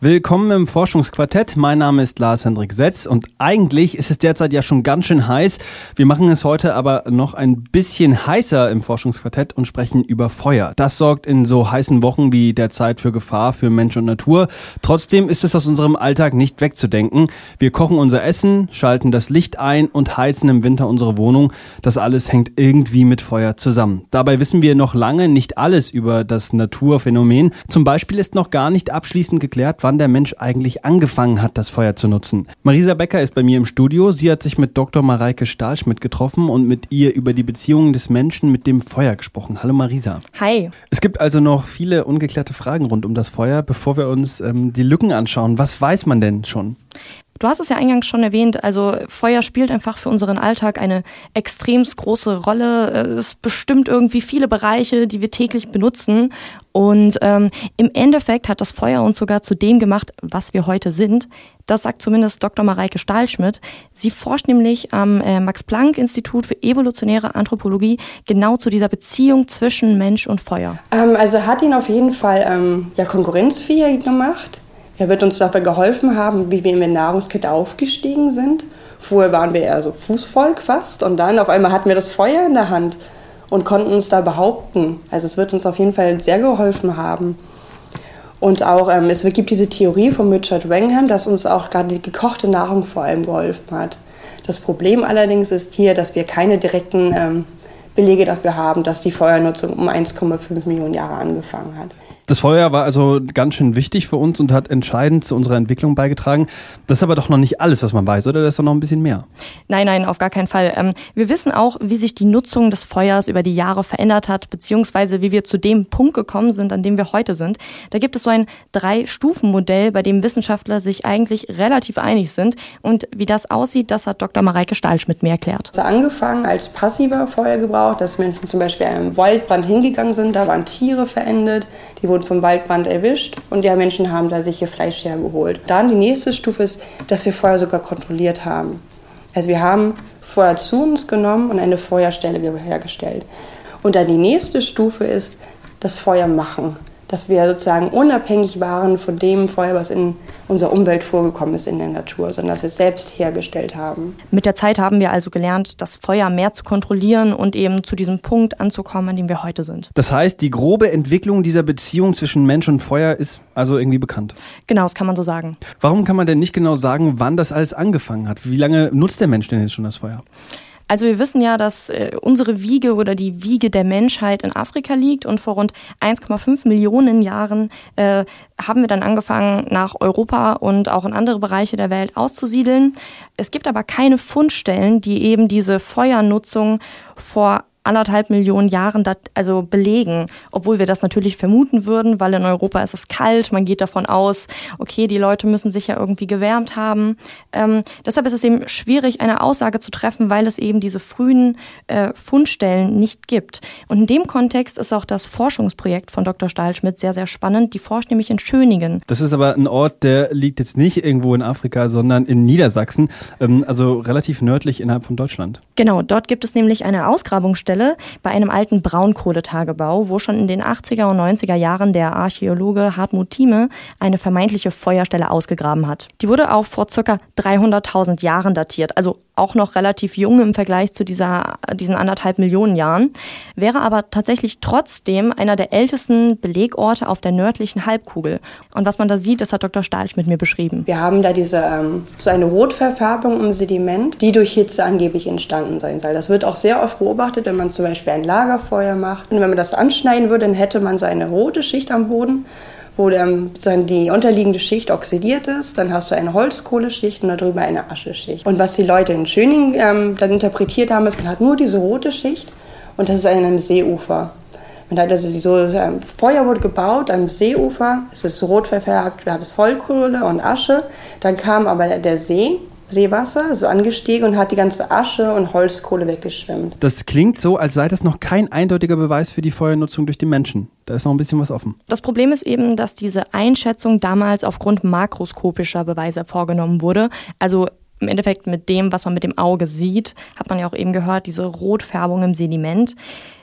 Willkommen im Forschungsquartett. Mein Name ist Lars Hendrik Setz und eigentlich ist es derzeit ja schon ganz schön heiß. Wir machen es heute aber noch ein bisschen heißer im Forschungsquartett und sprechen über Feuer. Das sorgt in so heißen Wochen wie derzeit für Gefahr für Mensch und Natur. Trotzdem ist es aus unserem Alltag nicht wegzudenken. Wir kochen unser Essen, schalten das Licht ein und heizen im Winter unsere Wohnung. Das alles hängt irgendwie mit Feuer zusammen. Dabei wissen wir noch lange nicht alles über das Naturphänomen. Zum Beispiel ist noch gar nicht abschließend geklärt, wann der Mensch eigentlich angefangen hat, das Feuer zu nutzen. Marisa Becker ist bei mir im Studio. Sie hat sich mit Dr. Mareike Stahlschmidt getroffen und mit ihr über die Beziehungen des Menschen mit dem Feuer gesprochen. Hallo Marisa. Hi. Es gibt also noch viele ungeklärte Fragen rund um das Feuer. Bevor wir uns ähm, die Lücken anschauen, was weiß man denn schon? Du hast es ja eingangs schon erwähnt, also Feuer spielt einfach für unseren Alltag eine extrem große Rolle. Es bestimmt irgendwie viele Bereiche, die wir täglich benutzen. Und ähm, im Endeffekt hat das Feuer uns sogar zu dem gemacht, was wir heute sind. Das sagt zumindest Dr. Mareike Stahlschmidt. Sie forscht nämlich am äh, Max-Planck-Institut für evolutionäre Anthropologie genau zu dieser Beziehung zwischen Mensch und Feuer. Ähm, also hat ihn auf jeden Fall ähm, ja, konkurrenzfähig gemacht er wird uns dabei geholfen haben, wie wir in der Nahrungskette aufgestiegen sind. Vorher waren wir eher so Fußvolk fast und dann auf einmal hatten wir das Feuer in der Hand und konnten uns da behaupten. Also es wird uns auf jeden Fall sehr geholfen haben. Und auch ähm, es gibt diese Theorie von Richard Wangham, dass uns auch gerade die gekochte Nahrung vor allem geholfen hat. Das Problem allerdings ist hier, dass wir keine direkten ähm, Belege dafür haben, dass die Feuernutzung um 1,5 Millionen Jahre angefangen hat. Das Feuer war also ganz schön wichtig für uns und hat entscheidend zu unserer Entwicklung beigetragen. Das ist aber doch noch nicht alles, was man weiß, oder? Das ist doch noch ein bisschen mehr. Nein, nein, auf gar keinen Fall. Ähm, wir wissen auch, wie sich die Nutzung des Feuers über die Jahre verändert hat, beziehungsweise wie wir zu dem Punkt gekommen sind, an dem wir heute sind. Da gibt es so ein Drei-Stufen-Modell, bei dem Wissenschaftler sich eigentlich relativ einig sind. Und wie das aussieht, das hat Dr. Mareike Stahlschmidt mir erklärt. Es hat angefangen als passiver Feuergebrauch, dass Menschen zum Beispiel einem Waldbrand hingegangen sind, da waren Tiere verendet, die wurden wurden vom Waldbrand erwischt und die Menschen haben da sich ihr Fleisch hergeholt. Dann die nächste Stufe ist, dass wir Feuer sogar kontrolliert haben. Also wir haben Feuer zu uns genommen und eine Feuerstelle hergestellt. Und dann die nächste Stufe ist das Feuer machen dass wir sozusagen unabhängig waren von dem Feuer, was in unserer Umwelt vorgekommen ist in der Natur, sondern dass wir es selbst hergestellt haben. Mit der Zeit haben wir also gelernt, das Feuer mehr zu kontrollieren und eben zu diesem Punkt anzukommen, an dem wir heute sind. Das heißt, die grobe Entwicklung dieser Beziehung zwischen Mensch und Feuer ist also irgendwie bekannt. Genau, das kann man so sagen. Warum kann man denn nicht genau sagen, wann das alles angefangen hat? Wie lange nutzt der Mensch denn jetzt schon das Feuer? Also wir wissen ja, dass äh, unsere Wiege oder die Wiege der Menschheit in Afrika liegt und vor rund 1,5 Millionen Jahren äh, haben wir dann angefangen, nach Europa und auch in andere Bereiche der Welt auszusiedeln. Es gibt aber keine Fundstellen, die eben diese Feuernutzung vor anderthalb Millionen Jahren dat, also belegen, obwohl wir das natürlich vermuten würden, weil in Europa ist es kalt, man geht davon aus, okay, die Leute müssen sich ja irgendwie gewärmt haben. Ähm, deshalb ist es eben schwierig, eine Aussage zu treffen, weil es eben diese frühen äh, Fundstellen nicht gibt. Und in dem Kontext ist auch das Forschungsprojekt von Dr. Stahlschmidt sehr, sehr spannend. Die forscht nämlich in Schöningen. Das ist aber ein Ort, der liegt jetzt nicht irgendwo in Afrika, sondern in Niedersachsen, ähm, also relativ nördlich innerhalb von Deutschland. Genau, dort gibt es nämlich eine Ausgrabungsstelle, Stelle bei einem alten Braunkohletagebau, wo schon in den 80er und 90er Jahren der Archäologe Hartmut Thieme eine vermeintliche Feuerstelle ausgegraben hat. Die wurde auch vor ca. 300.000 Jahren datiert, also auch noch relativ jung im Vergleich zu dieser, diesen anderthalb Millionen Jahren, wäre aber tatsächlich trotzdem einer der ältesten Belegorte auf der nördlichen Halbkugel. Und was man da sieht, das hat Dr. Stahlsch mit mir beschrieben. Wir haben da diese, ähm, so eine Rotverfärbung im Sediment, die durch Hitze angeblich entstanden sein soll. Das wird auch sehr oft beobachtet, wenn man zum Beispiel ein Lagerfeuer macht. Und wenn man das anschneiden würde, dann hätte man so eine rote Schicht am Boden wo dann die unterliegende Schicht oxidiert ist. Dann hast du eine Holzkohleschicht und darüber eine Ascheschicht. Und was die Leute in Schöning ähm, dann interpretiert haben, ist, man hat nur diese rote Schicht und das ist an einem Seeufer. Man hat also so, ähm, Feuer wurde gebaut am Seeufer, es ist rot verfärbt, wir hatten Holzkohle und Asche. Dann kam aber der See Seewasser, ist angestiegen und hat die ganze Asche und Holzkohle weggeschwemmt. Das klingt so, als sei das noch kein eindeutiger Beweis für die Feuernutzung durch die Menschen. Da ist noch ein bisschen was offen. Das Problem ist eben, dass diese Einschätzung damals aufgrund makroskopischer Beweise vorgenommen wurde. Also im Endeffekt mit dem, was man mit dem Auge sieht, hat man ja auch eben gehört, diese Rotfärbung im Sediment.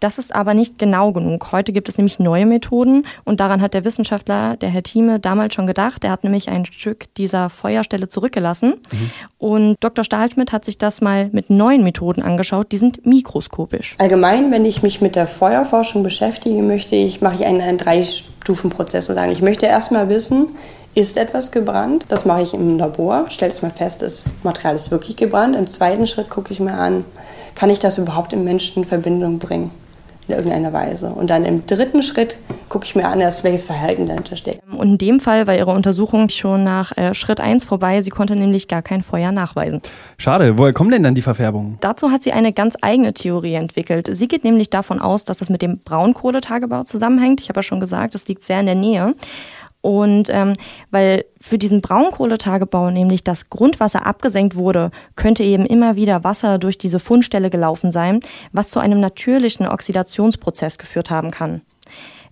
Das ist aber nicht genau genug. Heute gibt es nämlich neue Methoden und daran hat der Wissenschaftler, der Herr Thieme, damals schon gedacht. Er hat nämlich ein Stück dieser Feuerstelle zurückgelassen mhm. und Dr. Stahlschmidt hat sich das mal mit neuen Methoden angeschaut. Die sind mikroskopisch. Allgemein, wenn ich mich mit der Feuerforschung beschäftige, möchte ich, mache ich einen, einen Drei-Stufen-Prozess sozusagen. Ich möchte erstmal wissen, ist etwas gebrannt? Das mache ich im Labor, stelle es mal fest, das Material ist wirklich gebrannt. Im zweiten Schritt gucke ich mir an, kann ich das überhaupt im Menschen in Verbindung bringen? In irgendeiner Weise. Und dann im dritten Schritt gucke ich mir an, welches Verhalten dahinter steckt. Und in dem Fall war ihre Untersuchung schon nach äh, Schritt 1 vorbei. Sie konnte nämlich gar kein Feuer nachweisen. Schade. Woher kommen denn dann die Verfärbungen? Dazu hat sie eine ganz eigene Theorie entwickelt. Sie geht nämlich davon aus, dass das mit dem Braunkohletagebau zusammenhängt. Ich habe ja schon gesagt, das liegt sehr in der Nähe. Und ähm, weil für diesen Braunkohletagebau nämlich das Grundwasser abgesenkt wurde, könnte eben immer wieder Wasser durch diese Fundstelle gelaufen sein, was zu einem natürlichen Oxidationsprozess geführt haben kann.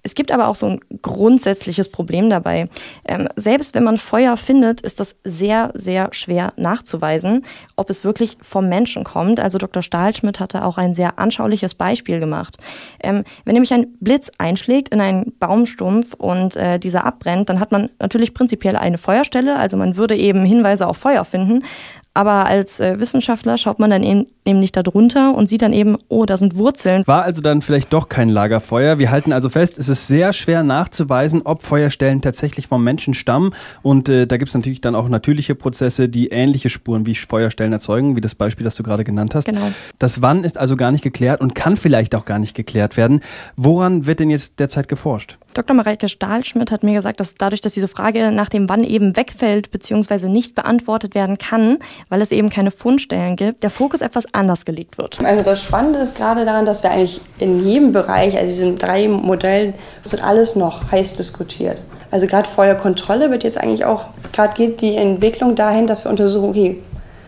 Es gibt aber auch so ein grundsätzliches Problem dabei. Ähm, selbst wenn man Feuer findet, ist das sehr, sehr schwer nachzuweisen, ob es wirklich vom Menschen kommt. Also Dr. Stahlschmidt hatte auch ein sehr anschauliches Beispiel gemacht. Ähm, wenn nämlich ein Blitz einschlägt in einen Baumstumpf und äh, dieser abbrennt, dann hat man natürlich prinzipiell eine Feuerstelle. Also man würde eben Hinweise auf Feuer finden. Aber als äh, Wissenschaftler schaut man dann eben, eben nicht darunter und sieht dann eben, oh, da sind Wurzeln. War also dann vielleicht doch kein Lagerfeuer. Wir halten also fest, es ist sehr schwer nachzuweisen, ob Feuerstellen tatsächlich vom Menschen stammen. Und äh, da gibt es natürlich dann auch natürliche Prozesse, die ähnliche Spuren wie Feuerstellen erzeugen, wie das Beispiel, das du gerade genannt hast. Genau. Das Wann ist also gar nicht geklärt und kann vielleicht auch gar nicht geklärt werden. Woran wird denn jetzt derzeit geforscht? Dr. Mareike Stahlschmidt hat mir gesagt, dass dadurch, dass diese Frage nach dem Wann eben wegfällt bzw. nicht beantwortet werden kann, weil es eben keine Fundstellen gibt, der Fokus etwas anders gelegt wird. Also das Spannende ist gerade daran, dass wir eigentlich in jedem Bereich, also diesen drei Modellen, es wird alles noch heiß diskutiert. Also gerade Feuerkontrolle wird jetzt eigentlich auch, gerade geht die Entwicklung dahin, dass wir untersuchen, okay,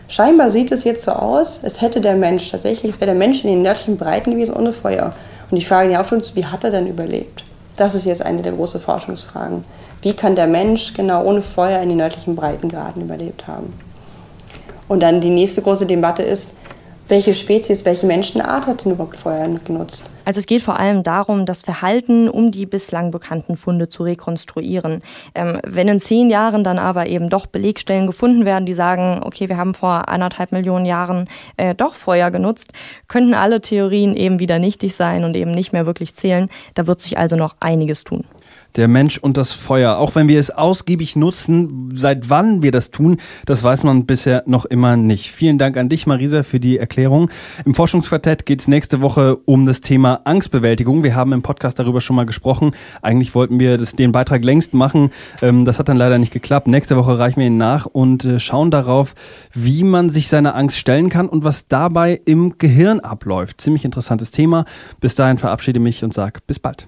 scheinbar sieht es jetzt so aus, es hätte der Mensch tatsächlich, es wäre der Mensch in den nördlichen Breiten gewesen ohne Feuer. Und die Frage, die aufkommt, wie hat er denn überlebt? Das ist jetzt eine der großen Forschungsfragen. Wie kann der Mensch genau ohne Feuer in den nördlichen Breitengraden überlebt haben? Und dann die nächste große Debatte ist, welche Spezies, welche Menschenart hat denn überhaupt Feuer genutzt? Also es geht vor allem darum, das Verhalten um die bislang bekannten Funde zu rekonstruieren. Ähm, wenn in zehn Jahren dann aber eben doch Belegstellen gefunden werden, die sagen, okay, wir haben vor anderthalb Millionen Jahren äh, doch Feuer genutzt, könnten alle Theorien eben wieder nichtig sein und eben nicht mehr wirklich zählen. Da wird sich also noch einiges tun der Mensch und das Feuer. Auch wenn wir es ausgiebig nutzen, seit wann wir das tun, das weiß man bisher noch immer nicht. Vielen Dank an dich, Marisa, für die Erklärung. Im Forschungsquartett geht es nächste Woche um das Thema Angstbewältigung. Wir haben im Podcast darüber schon mal gesprochen. Eigentlich wollten wir das, den Beitrag längst machen. Ähm, das hat dann leider nicht geklappt. Nächste Woche reichen wir ihn nach und äh, schauen darauf, wie man sich seiner Angst stellen kann und was dabei im Gehirn abläuft. Ziemlich interessantes Thema. Bis dahin verabschiede mich und sage bis bald.